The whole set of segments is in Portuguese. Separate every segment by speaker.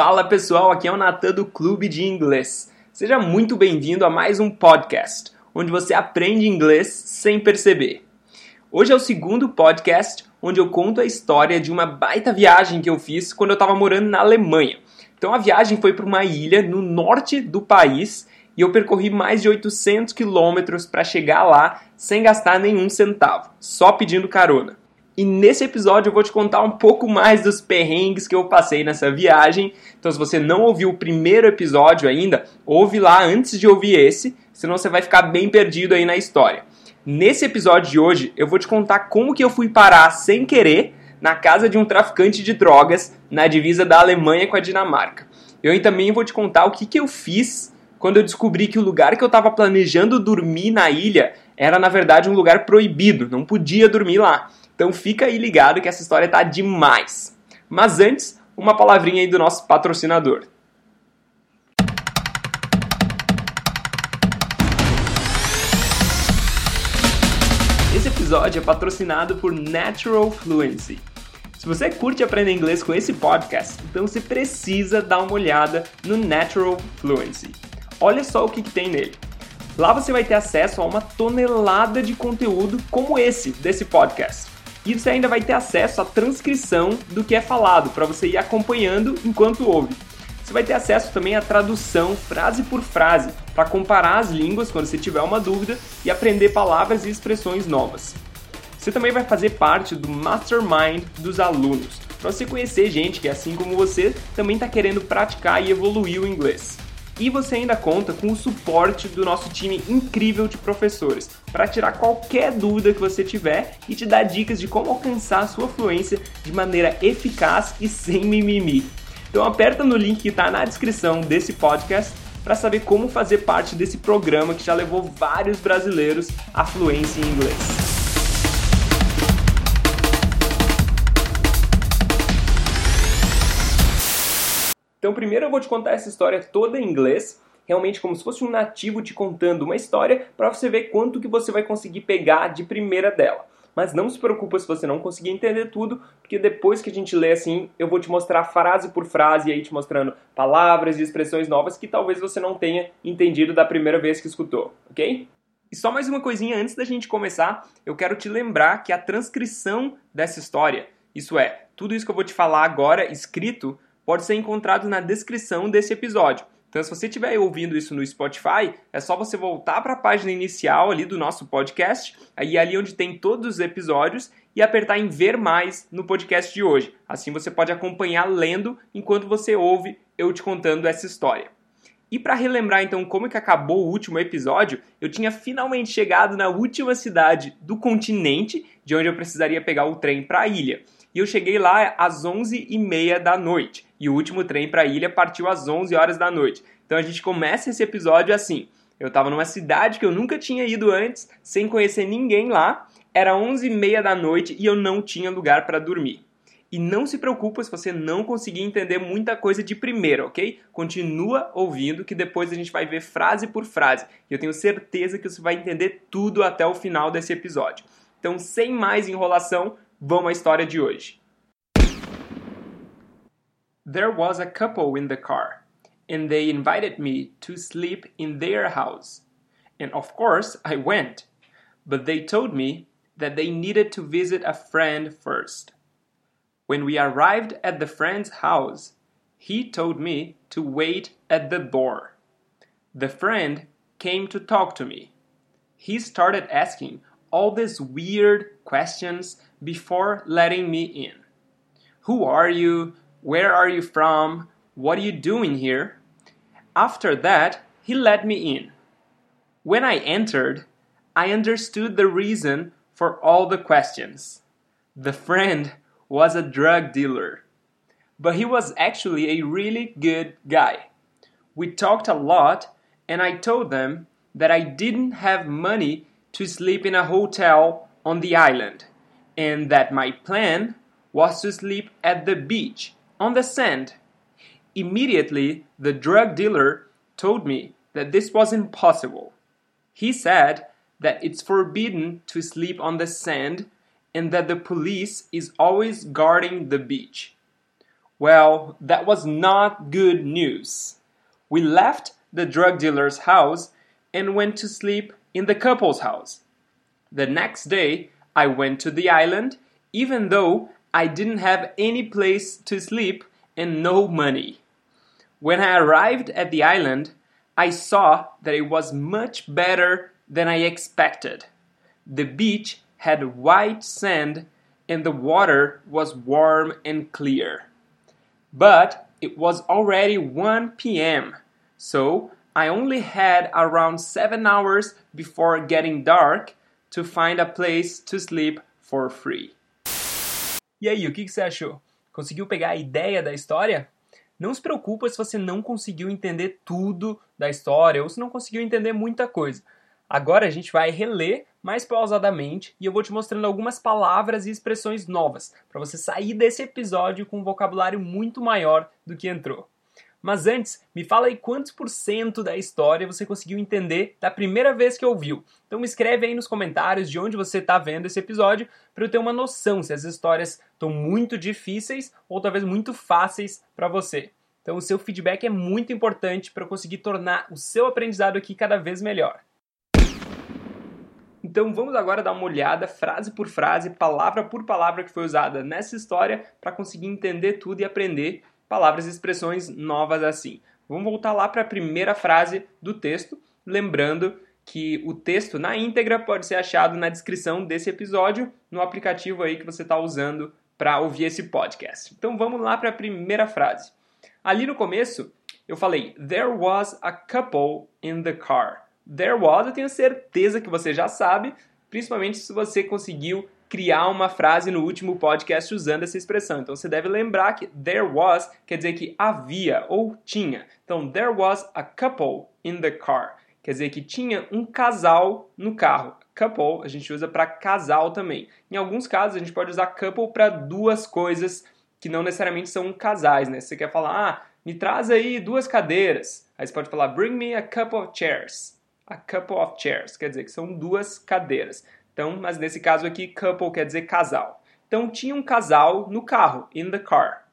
Speaker 1: Fala pessoal, aqui é o Natan do Clube de Inglês. Seja muito bem-vindo a mais um podcast, onde você aprende inglês sem perceber. Hoje é o segundo podcast onde eu conto a história de uma baita viagem que eu fiz quando eu estava morando na Alemanha. Então a viagem foi para uma ilha no norte do país e eu percorri mais de 800 quilômetros para chegar lá sem gastar nenhum centavo, só pedindo carona. E nesse episódio eu vou te contar um pouco mais dos perrengues que eu passei nessa viagem. Então, se você não ouviu o primeiro episódio ainda, ouve lá antes de ouvir esse, senão você vai ficar bem perdido aí na história. Nesse episódio de hoje, eu vou te contar como que eu fui parar sem querer na casa de um traficante de drogas na divisa da Alemanha com a Dinamarca. Eu também vou te contar o que, que eu fiz quando eu descobri que o lugar que eu estava planejando dormir na ilha era na verdade um lugar proibido, não podia dormir lá. Então fica aí ligado que essa história tá demais. Mas antes, uma palavrinha aí do nosso patrocinador. Esse episódio é patrocinado por Natural Fluency. Se você curte aprender inglês com esse podcast, então você precisa dar uma olhada no Natural Fluency. Olha só o que, que tem nele. Lá você vai ter acesso a uma tonelada de conteúdo como esse desse podcast. E você ainda vai ter acesso à transcrição do que é falado, para você ir acompanhando enquanto ouve. Você vai ter acesso também à tradução frase por frase, para comparar as línguas quando você tiver uma dúvida e aprender palavras e expressões novas. Você também vai fazer parte do mastermind dos alunos, para você conhecer gente que, assim como você, também está querendo praticar e evoluir o inglês. E você ainda conta com o suporte do nosso time incrível de professores para tirar qualquer dúvida que você tiver e te dar dicas de como alcançar a sua fluência de maneira eficaz e sem mimimi. Então aperta no link que está na descrição desse podcast para saber como fazer parte desse programa que já levou vários brasileiros à fluência em inglês. Então, primeiro eu vou te contar essa história toda em inglês, realmente como se fosse um nativo te contando uma história, para você ver quanto que você vai conseguir pegar de primeira dela. Mas não se preocupa se você não conseguir entender tudo, porque depois que a gente lê assim, eu vou te mostrar frase por frase e aí te mostrando palavras e expressões novas que talvez você não tenha entendido da primeira vez que escutou, ok? E só mais uma coisinha antes da gente começar, eu quero te lembrar que a transcrição dessa história, isso é, tudo isso que eu vou te falar agora escrito, pode ser encontrado na descrição desse episódio. Então, se você estiver ouvindo isso no Spotify, é só você voltar para a página inicial ali do nosso podcast, aí ali onde tem todos os episódios, e apertar em ver mais no podcast de hoje. Assim você pode acompanhar lendo enquanto você ouve eu te contando essa história. E para relembrar então como que acabou o último episódio, eu tinha finalmente chegado na última cidade do continente, de onde eu precisaria pegar o trem para a ilha. E eu cheguei lá às 11h30 da noite. E o último trem para a ilha partiu às 11 horas da noite. Então a gente começa esse episódio assim. Eu estava numa cidade que eu nunca tinha ido antes, sem conhecer ninguém lá. Era 11h30 da noite e eu não tinha lugar para dormir. E não se preocupa se você não conseguir entender muita coisa de primeira, ok? Continua ouvindo que depois a gente vai ver frase por frase. E eu tenho certeza que você vai entender tudo até o final desse episódio. Então, sem mais enrolação, vamos à história de hoje. There was a couple in the car, and they invited me to sleep in their house. And of course, I went. But they told me that they needed to visit a friend first. When we arrived at the friend's house, he told me to wait at the door. The friend came to talk to me. He started asking all these weird questions before letting me in. Who are you? Where are you from? What are you doing here? After that, he let me in. When I entered, I understood the reason for all the questions. The friend was a drug dealer, but he was actually a really good guy. We talked a lot, and I told them that I didn't have money to sleep in a hotel on the island, and that my plan was to sleep at the beach on the sand. Immediately, the drug dealer told me that this was impossible. He said that it's forbidden to sleep on the sand and that the police is always guarding the beach. Well, that was not good news. We left the drug dealer's house and went to sleep in the couple's house. The next day, I went to the island, even though I didn't have any place to sleep and no money. When I arrived at the island, I saw that it was much better than I expected. The beach had white sand and the water was warm and clear. But it was already 1 p.m., so I only had around 7 hours before getting dark to find a place to sleep for free. E aí, o que você achou? Conseguiu pegar a ideia da história? Não se preocupa se você não conseguiu entender tudo da história ou se não conseguiu entender muita coisa. Agora a gente vai reler mais pausadamente e eu vou te mostrando algumas palavras e expressões novas para você sair desse episódio com um vocabulário muito maior do que entrou. Mas antes, me fala aí quantos por cento da história você conseguiu entender da primeira vez que ouviu. Então me escreve aí nos comentários de onde você está vendo esse episódio para eu ter uma noção se as histórias estão muito difíceis ou talvez muito fáceis para você. Então o seu feedback é muito importante para eu conseguir tornar o seu aprendizado aqui cada vez melhor. Então vamos agora dar uma olhada, frase por frase, palavra por palavra que foi usada nessa história para conseguir entender tudo e aprender palavras e expressões novas assim. Vamos voltar lá para a primeira frase do texto, lembrando que o texto na íntegra pode ser achado na descrição desse episódio no aplicativo aí que você está usando para ouvir esse podcast. Então vamos lá para a primeira frase. Ali no começo eu falei There was a couple in the car. There was, eu tenho certeza que você já sabe, principalmente se você conseguiu criar uma frase no último podcast usando essa expressão. Então você deve lembrar que there was quer dizer que havia ou tinha. Então there was a couple in the car. Quer dizer que tinha um casal no carro. Couple a gente usa para casal também. Em alguns casos a gente pode usar couple para duas coisas que não necessariamente são casais, né? Se você quer falar, ah, me traz aí duas cadeiras. Aí você pode falar, bring me a couple of chairs a couple of chairs, quer dizer que são duas cadeiras. Então, mas nesse caso aqui, couple quer dizer casal. Então, tinha um casal no carro, in the car.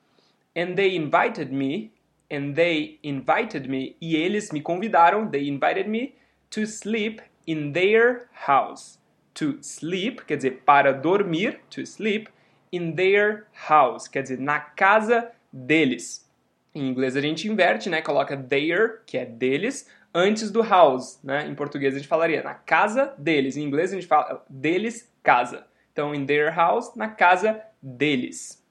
Speaker 1: And they invited me, and they invited me, e eles me convidaram, they invited me to sleep in their house. To sleep, quer dizer para dormir, to sleep, in their house, quer dizer na casa deles. Em inglês a gente inverte, né? Coloca their, que é deles, antes do house, né? Em português a gente falaria na casa deles. Em inglês a gente fala deles, casa. Então, in their house, na casa deles.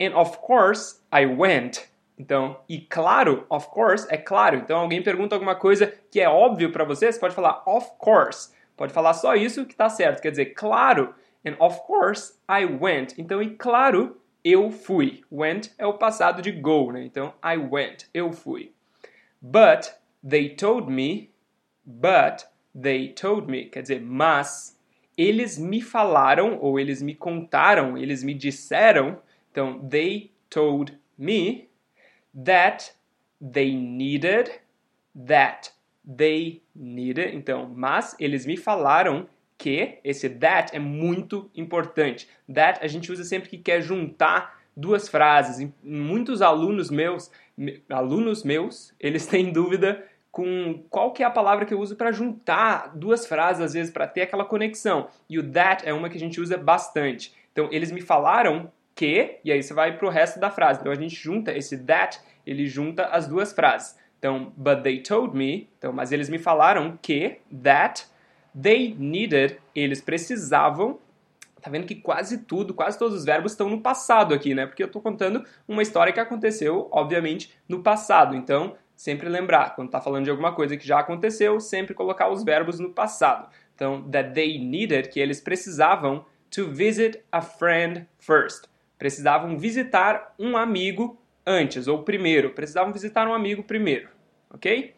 Speaker 1: And of course, I went. Então, e claro, of course, é claro. Então, alguém pergunta alguma coisa que é óbvio para você, você pode falar of course. Pode falar só isso que está certo. Quer dizer, claro. And of course, I went. Então, e claro, eu fui. Went é o passado de go, né? Então, I went. Eu fui. But They told me, but they told me, quer dizer, mas eles me falaram ou eles me contaram, eles me disseram, então they told me that they needed that they needed, então, mas eles me falaram que esse that é muito importante. That a gente usa sempre que quer juntar duas frases. Muitos alunos meus, alunos meus, eles têm dúvida com qual que é a palavra que eu uso para juntar duas frases, às vezes, para ter aquela conexão. E o that é uma que a gente usa bastante. Então, eles me falaram que, e aí você vai para o resto da frase. Então, a gente junta esse that, ele junta as duas frases. Então, but they told me, então, mas eles me falaram que, that, they needed, eles precisavam, tá vendo que quase tudo, quase todos os verbos estão no passado aqui, né? Porque eu estou contando uma história que aconteceu, obviamente, no passado. Então, sempre lembrar, quando está falando de alguma coisa que já aconteceu, sempre colocar os verbos no passado. Então, that they needed, que eles precisavam, to visit a friend first. Precisavam visitar um amigo antes, ou primeiro. Precisavam visitar um amigo primeiro, ok?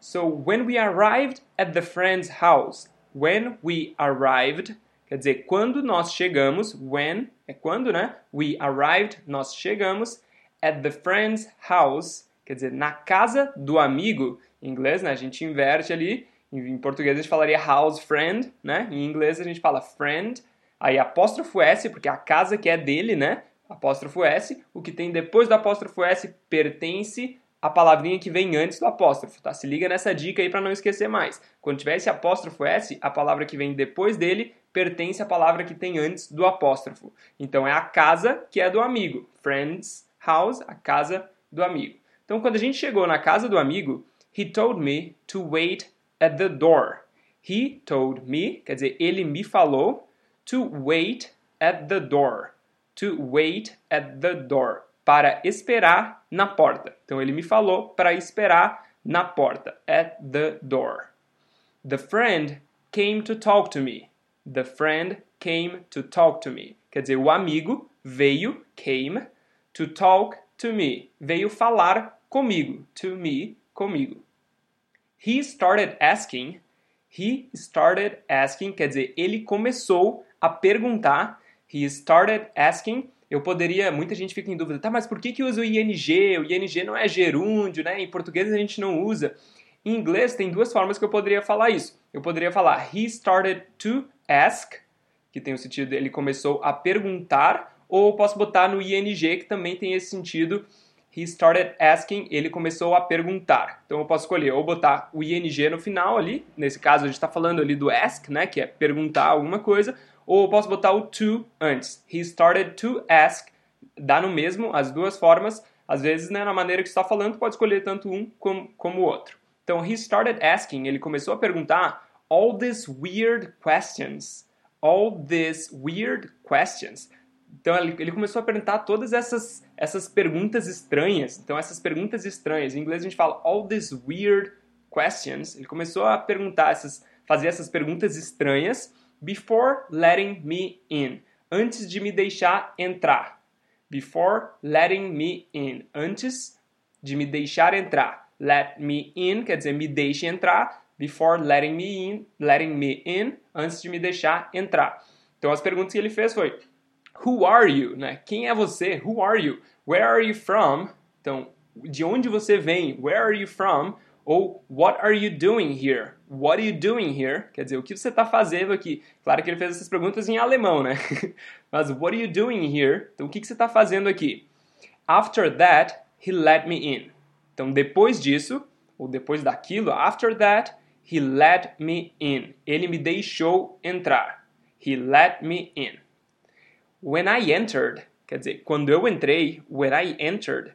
Speaker 1: So, when we arrived at the friend's house, when we arrived, quer dizer, quando nós chegamos, when é quando, né? We arrived, nós chegamos, at the friend's house, Quer dizer, na casa do amigo, em inglês, né, a gente inverte ali, em português a gente falaria house friend, né? Em inglês a gente fala friend, aí apóstrofo S, porque a casa que é dele, né? apóstrofo S, o que tem depois do apóstrofo S pertence à palavrinha que vem antes do apóstrofo, tá? Se liga nessa dica aí para não esquecer mais. Quando tiver esse apóstrofo S, a palavra que vem depois dele pertence à palavra que tem antes do apóstrofo. Então é a casa que é do amigo. Friend's house, a casa do amigo. Então quando a gente chegou na casa do amigo, he told me to wait at the door. He told me, quer dizer, ele me falou to wait at the door. To wait at the door. Para esperar na porta. Então ele me falou para esperar na porta. At the door. The friend came to talk to me. The friend came to talk to me. Quer dizer, o amigo veio, came, to talk to me. Veio falar comigo. To me, comigo. He started asking. He started asking, quer dizer, ele começou a perguntar. He started asking. Eu poderia, muita gente fica em dúvida, tá, mas por que que usa o ing? O ing não é gerúndio, né? Em português a gente não usa. Em inglês tem duas formas que eu poderia falar isso. Eu poderia falar he started to ask, que tem o sentido ele começou a perguntar, ou eu posso botar no ing, que também tem esse sentido. He started asking, ele começou a perguntar. Então eu posso escolher ou botar o ing no final ali, nesse caso a gente está falando ali do ask, né, que é perguntar alguma coisa, ou posso botar o to antes. He started to ask, dá no mesmo, as duas formas. Às vezes, né, na maneira que está falando, pode escolher tanto um como, como o outro. Então, he started asking, ele começou a perguntar all these weird questions. All these weird questions. Então ele, começou a perguntar todas essas, essas perguntas estranhas. Então essas perguntas estranhas, em inglês a gente fala all these weird questions. Ele começou a perguntar essas, fazer essas perguntas estranhas before letting me in, antes de me deixar entrar. Before letting me in, antes de me deixar entrar. Let me in quer dizer me deixe entrar before letting me in, letting me in, antes de me deixar entrar. Então as perguntas que ele fez foi Who are you? Né? Quem é você? Who are you? Where are you from? Então, de onde você vem? Where are you from? Ou What are you doing here? What are you doing here? Quer dizer, o que você está fazendo aqui? Claro que ele fez essas perguntas em alemão, né? Mas What are you doing here? Então, o que você está fazendo aqui? After that, he let me in. Então, depois disso, ou depois daquilo, after that, He let me in. Ele me deixou entrar. He let me in. When I entered, quer dizer, quando eu entrei, when I entered,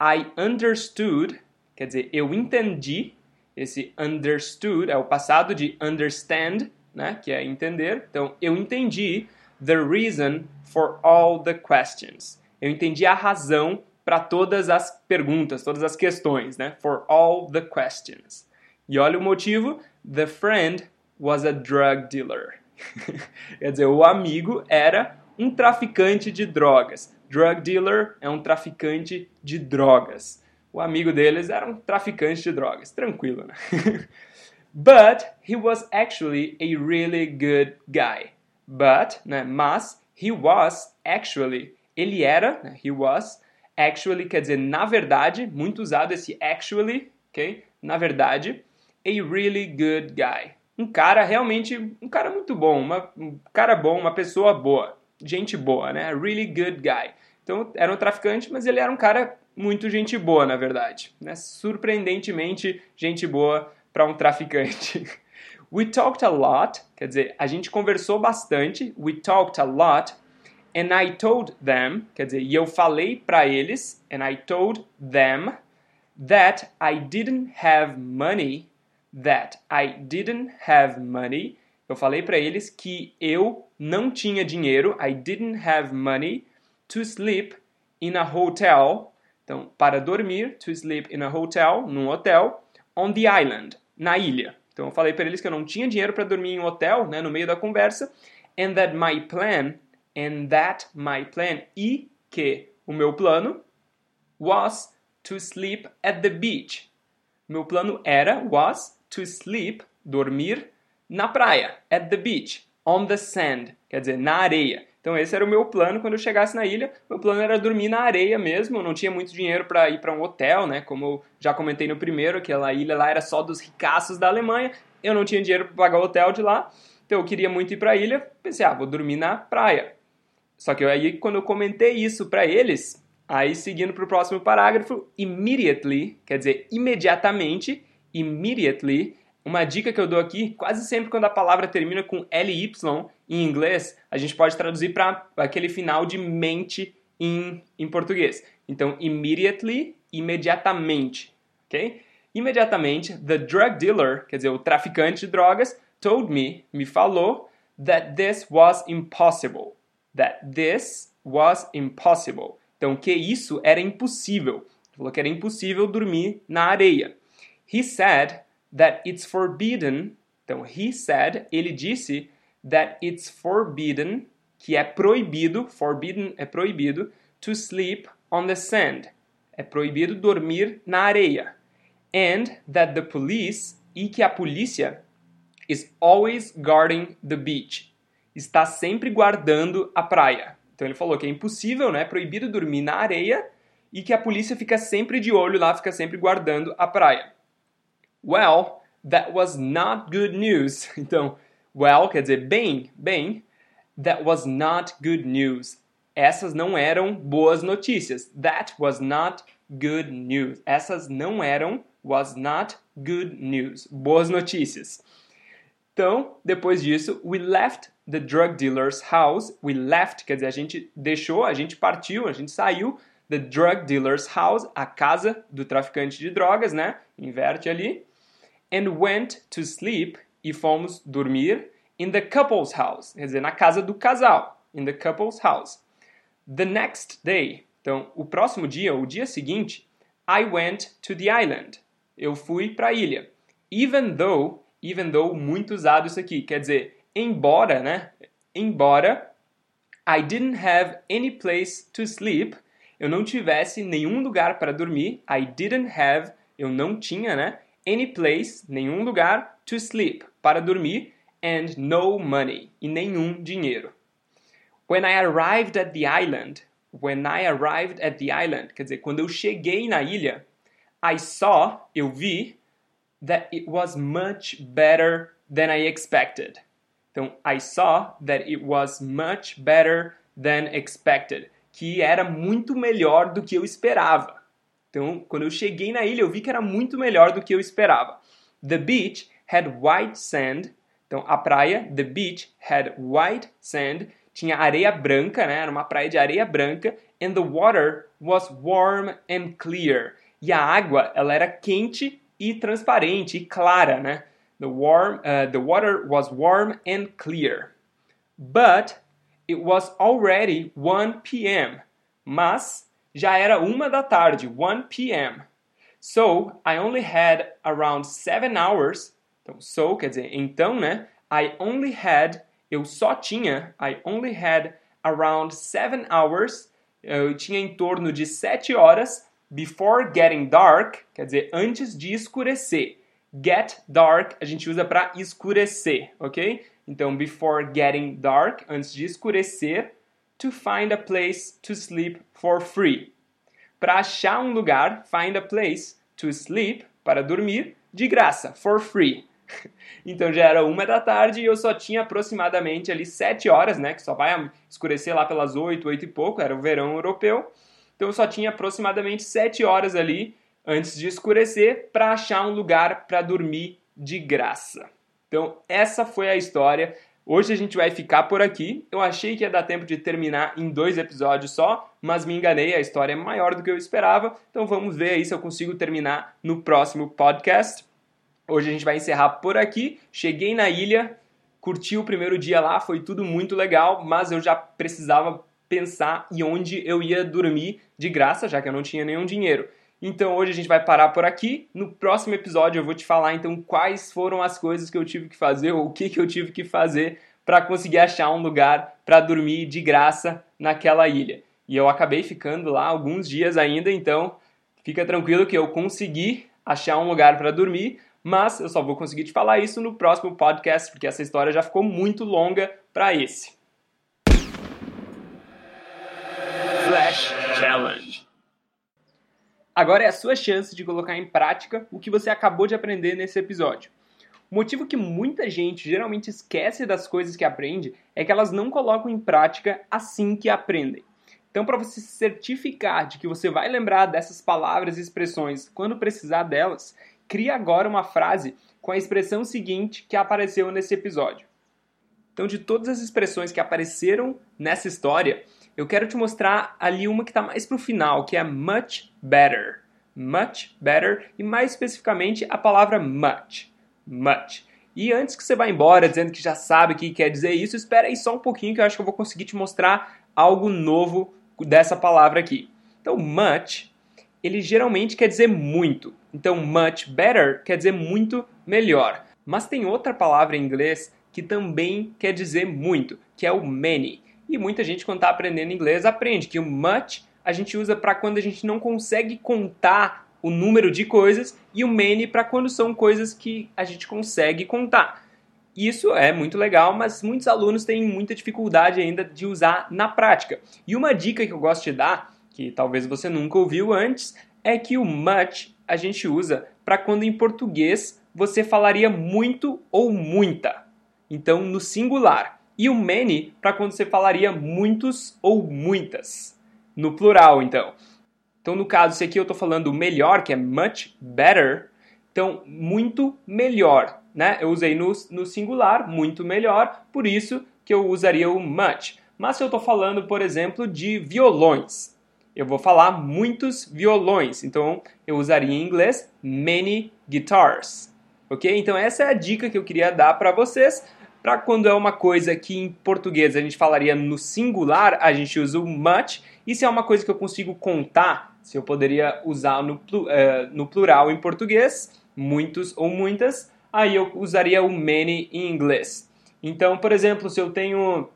Speaker 1: I understood, quer dizer, eu entendi. Esse understood é o passado de understand, né, que é entender. Então, eu entendi the reason for all the questions. Eu entendi a razão para todas as perguntas, todas as questões, né? For all the questions. E olha o motivo: the friend was a drug dealer. Quer dizer, o amigo era um traficante de drogas. Drug dealer é um traficante de drogas. O amigo deles era um traficante de drogas. Tranquilo, né? But he was actually a really good guy. But, né, mas, he was actually, ele era, né, he was, actually quer dizer na verdade, muito usado esse actually, ok? Na verdade, a really good guy. Um cara realmente, um cara muito bom, uma, um cara bom, uma pessoa boa, gente boa, né? Really good guy. Então era um traficante, mas ele era um cara muito gente boa, na verdade, né? Surpreendentemente gente boa para um traficante. We talked a lot, quer dizer, a gente conversou bastante. We talked a lot. And I told them, quer dizer, e eu falei para eles, and I told them that I didn't have money that I didn't have money. Eu falei para eles que eu não tinha dinheiro. I didn't have money to sleep in a hotel. Então, para dormir, to sleep in a hotel, num hotel, on the island, na ilha. Então, eu falei para eles que eu não tinha dinheiro para dormir em um hotel, né, no meio da conversa, and that my plan, and that my plan, e que o meu plano was to sleep at the beach. Meu plano era, was, to sleep, dormir, na praia, at the beach, on the sand, quer dizer, na areia. Então esse era o meu plano quando eu chegasse na ilha. Meu plano era dormir na areia mesmo. Eu não tinha muito dinheiro para ir para um hotel, né? Como eu já comentei no primeiro, aquela ilha lá era só dos ricaços da Alemanha. Eu não tinha dinheiro para pagar o hotel de lá. Então eu queria muito ir para a ilha. Pensei, ah, vou dormir na praia. Só que aí, quando eu comentei isso para eles, aí seguindo para o próximo parágrafo, immediately, quer dizer imediatamente, immediately, uma dica que eu dou aqui, quase sempre quando a palavra termina com ly em inglês, a gente pode traduzir para aquele final de mente em, em português. Então, immediately, imediatamente, ok? Imediatamente, the drug dealer, quer dizer, o traficante de drogas, told me, me falou, that this was impossible. That this was impossible. Então, que isso era impossível. Ele falou que era impossível dormir na areia. He said that it's forbidden. Então, he said, ele disse that it's forbidden, que é proibido, forbidden é proibido, to sleep on the sand. É proibido dormir na areia. And that the police, e que a polícia, is always guarding the beach. Está sempre guardando a praia. Então ele falou que é impossível, né? Proibido dormir na areia e que a polícia fica sempre de olho lá, fica sempre guardando a praia. Well, that was not good news. Então, well quer dizer bem, bem. That was not good news. Essas não eram boas notícias. That was not good news. Essas não eram was not good news. Boas notícias. Então, depois disso, we left the drug dealer's house. We left, quer dizer, a gente deixou, a gente partiu, a gente saiu the drug dealer's house, a casa do traficante de drogas, né? Inverte ali. And went to sleep e fomos dormir in the couple's house, quer dizer, na casa do casal, in the couple's house. The next day, então, o próximo dia, o dia seguinte, I went to the island. Eu fui para a ilha. Even though even though, muito usado isso aqui. Quer dizer, embora, né? Embora I didn't have any place to sleep, eu não tivesse nenhum lugar para dormir. I didn't have, eu não tinha, né? Any place, nenhum lugar to sleep, para dormir, and no money, e nenhum dinheiro. When I arrived at the island, when I arrived at the island, quer dizer, quando eu cheguei na ilha, I saw, eu vi, that it was much better than I expected. Então, I saw that it was much better than expected. Que era muito melhor do que eu esperava. Então, quando eu cheguei na ilha, eu vi que era muito melhor do que eu esperava. The beach had white sand. Então, a praia, the beach had white sand. Tinha areia branca, né? Era uma praia de areia branca. And the water was warm and clear. E a água, ela era quente e transparente e clara, né? The, warm, uh, the water was warm and clear. But it was already 1 p.m. Mas já era uma da tarde, 1 p.m. So I only had around 7 hours. Então, so quer dizer então, né? I only had, eu só tinha, I only had around 7 hours. Eu tinha em torno de 7 horas before getting dark, quer dizer, antes de escurecer. Get dark a gente usa para escurecer, ok? Então, before getting dark, antes de escurecer, to find a place to sleep for free. Para achar um lugar, find a place to sleep, para dormir, de graça, for free. Então já era uma da tarde e eu só tinha aproximadamente ali sete horas, né? Que só vai escurecer lá pelas oito, oito e pouco, era o verão europeu. Então eu só tinha aproximadamente 7 horas ali antes de escurecer para achar um lugar para dormir de graça. Então essa foi a história. Hoje a gente vai ficar por aqui. Eu achei que ia dar tempo de terminar em dois episódios só, mas me enganei, a história é maior do que eu esperava. Então vamos ver aí se eu consigo terminar no próximo podcast. Hoje a gente vai encerrar por aqui. Cheguei na ilha, curti o primeiro dia lá, foi tudo muito legal, mas eu já precisava pensar em onde eu ia dormir de graça, já que eu não tinha nenhum dinheiro. Então hoje a gente vai parar por aqui. No próximo episódio eu vou te falar então quais foram as coisas que eu tive que fazer ou o que, que eu tive que fazer para conseguir achar um lugar para dormir de graça naquela ilha. E eu acabei ficando lá alguns dias ainda, então fica tranquilo que eu consegui achar um lugar para dormir, mas eu só vou conseguir te falar isso no próximo podcast, porque essa história já ficou muito longa para esse. Flash Challenge. Agora é a sua chance de colocar em prática o que você acabou de aprender nesse episódio. O motivo que muita gente geralmente esquece das coisas que aprende é que elas não colocam em prática assim que aprendem. Então, para você se certificar de que você vai lembrar dessas palavras e expressões quando precisar delas, crie agora uma frase com a expressão seguinte que apareceu nesse episódio. Então, de todas as expressões que apareceram nessa história, eu quero te mostrar ali uma que está mais para o final, que é much better. Much better, e mais especificamente a palavra much. Much. E antes que você vá embora dizendo que já sabe o que quer dizer isso, espera aí só um pouquinho que eu acho que eu vou conseguir te mostrar algo novo dessa palavra aqui. Então, much, ele geralmente quer dizer muito. Então, much better quer dizer muito melhor. Mas tem outra palavra em inglês que também quer dizer muito, que é o many. E muita gente, quando está aprendendo inglês, aprende que o much a gente usa para quando a gente não consegue contar o número de coisas e o many para quando são coisas que a gente consegue contar. Isso é muito legal, mas muitos alunos têm muita dificuldade ainda de usar na prática. E uma dica que eu gosto de dar, que talvez você nunca ouviu antes, é que o much a gente usa para quando em português você falaria muito ou muita então no singular. E o many para quando você falaria muitos ou muitas, no plural, então. Então, no caso, se aqui eu estou falando melhor, que é much better, então muito melhor, né? Eu usei no, no singular, muito melhor, por isso que eu usaria o much. Mas se eu estou falando, por exemplo, de violões, eu vou falar muitos violões, então eu usaria em inglês many guitars. Ok? Então essa é a dica que eu queria dar para vocês. Para quando é uma coisa que em português a gente falaria no singular, a gente usa o much. E se é uma coisa que eu consigo contar, se eu poderia usar no, uh, no plural em português, muitos ou muitas, aí eu usaria o many em inglês. Então, por exemplo, se eu tenho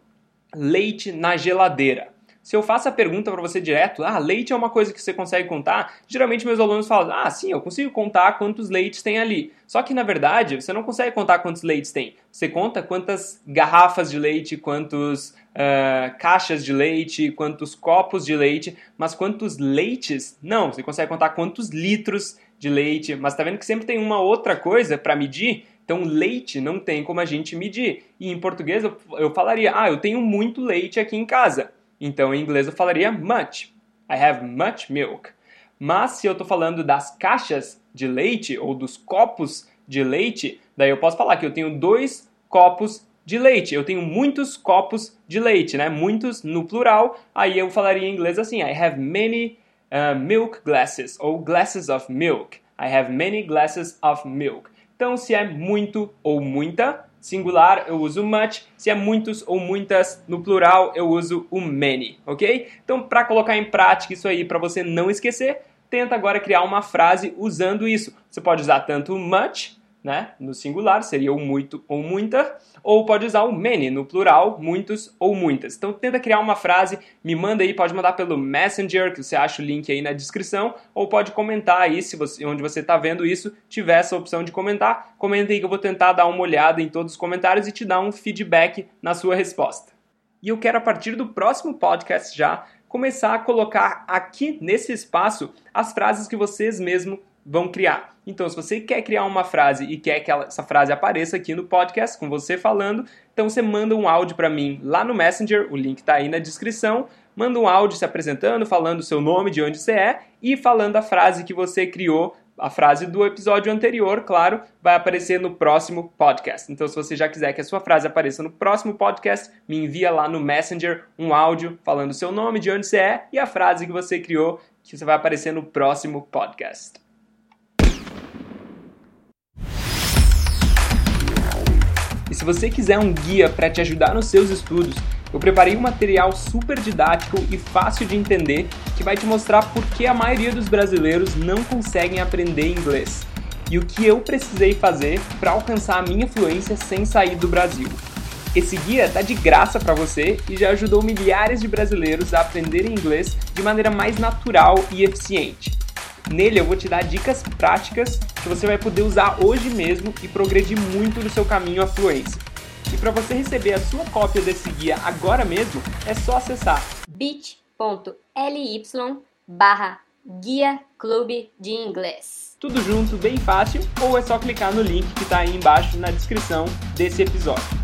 Speaker 1: leite na geladeira, se eu faço a pergunta para você direto, ah, leite é uma coisa que você consegue contar, geralmente meus alunos falam, ah, sim, eu consigo contar quantos leites tem ali. Só que na verdade, você não consegue contar quantos leites tem. Você conta quantas garrafas de leite, quantos uh, caixas de leite, quantos copos de leite, mas quantos leites? Não, você consegue contar quantos litros de leite, mas tá vendo que sempre tem uma outra coisa para medir? Então, leite não tem como a gente medir. E em português eu, eu falaria, ah, eu tenho muito leite aqui em casa. Então, em inglês eu falaria much. I have much milk. Mas se eu estou falando das caixas de leite ou dos copos de leite, daí eu posso falar que eu tenho dois copos de leite. Eu tenho muitos copos de leite, né? Muitos no plural. Aí eu falaria em inglês assim: I have many uh, milk glasses ou glasses of milk. I have many glasses of milk. Então, se é muito ou muita, singular eu uso much, se é muitos ou muitas no plural eu uso o many, ok? Então, para colocar em prática isso aí, para você não esquecer, tenta agora criar uma frase usando isso. Você pode usar tanto much né? No singular seria o muito ou muita, ou pode usar o many no plural, muitos ou muitas. Então tenta criar uma frase, me manda aí, pode mandar pelo Messenger, que você acha o link aí na descrição, ou pode comentar aí se você, onde você está vendo isso, tiver essa opção de comentar, comenta aí que eu vou tentar dar uma olhada em todos os comentários e te dar um feedback na sua resposta. E eu quero a partir do próximo podcast já começar a colocar aqui nesse espaço as frases que vocês mesmos vão criar. Então, se você quer criar uma frase e quer que ela, essa frase apareça aqui no podcast com você falando, então você manda um áudio para mim lá no Messenger, o link está aí na descrição. Manda um áudio se apresentando, falando o seu nome, de onde você é e falando a frase que você criou a frase do episódio anterior, claro, vai aparecer no próximo podcast. Então, se você já quiser que a sua frase apareça no próximo podcast, me envia lá no Messenger um áudio falando seu nome, de onde você é e a frase que você criou, que você vai aparecer no próximo podcast. Se você quiser um guia para te ajudar nos seus estudos, eu preparei um material super didático e fácil de entender que vai te mostrar por que a maioria dos brasileiros não conseguem aprender inglês e o que eu precisei fazer para alcançar a minha fluência sem sair do Brasil. Esse guia está de graça para você e já ajudou milhares de brasileiros a aprenderem inglês de maneira mais natural e eficiente. Nele eu vou te dar dicas práticas que você vai poder usar hoje mesmo e progredir muito no seu caminho à fluência. E para você receber a sua cópia desse guia agora mesmo, é só acessar
Speaker 2: bit.ly barra Guia Clube de Inglês.
Speaker 1: Tudo junto, bem fácil, ou é só clicar no link que está aí embaixo na descrição desse episódio.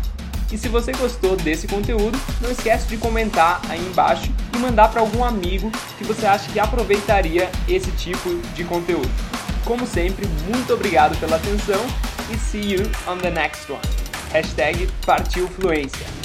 Speaker 1: E se você gostou desse conteúdo, não esquece de comentar aí embaixo e mandar para algum amigo que você acha que aproveitaria esse tipo de conteúdo. Como sempre, muito obrigado pela atenção e see you on the next one. Hashtag Partiu Fluência.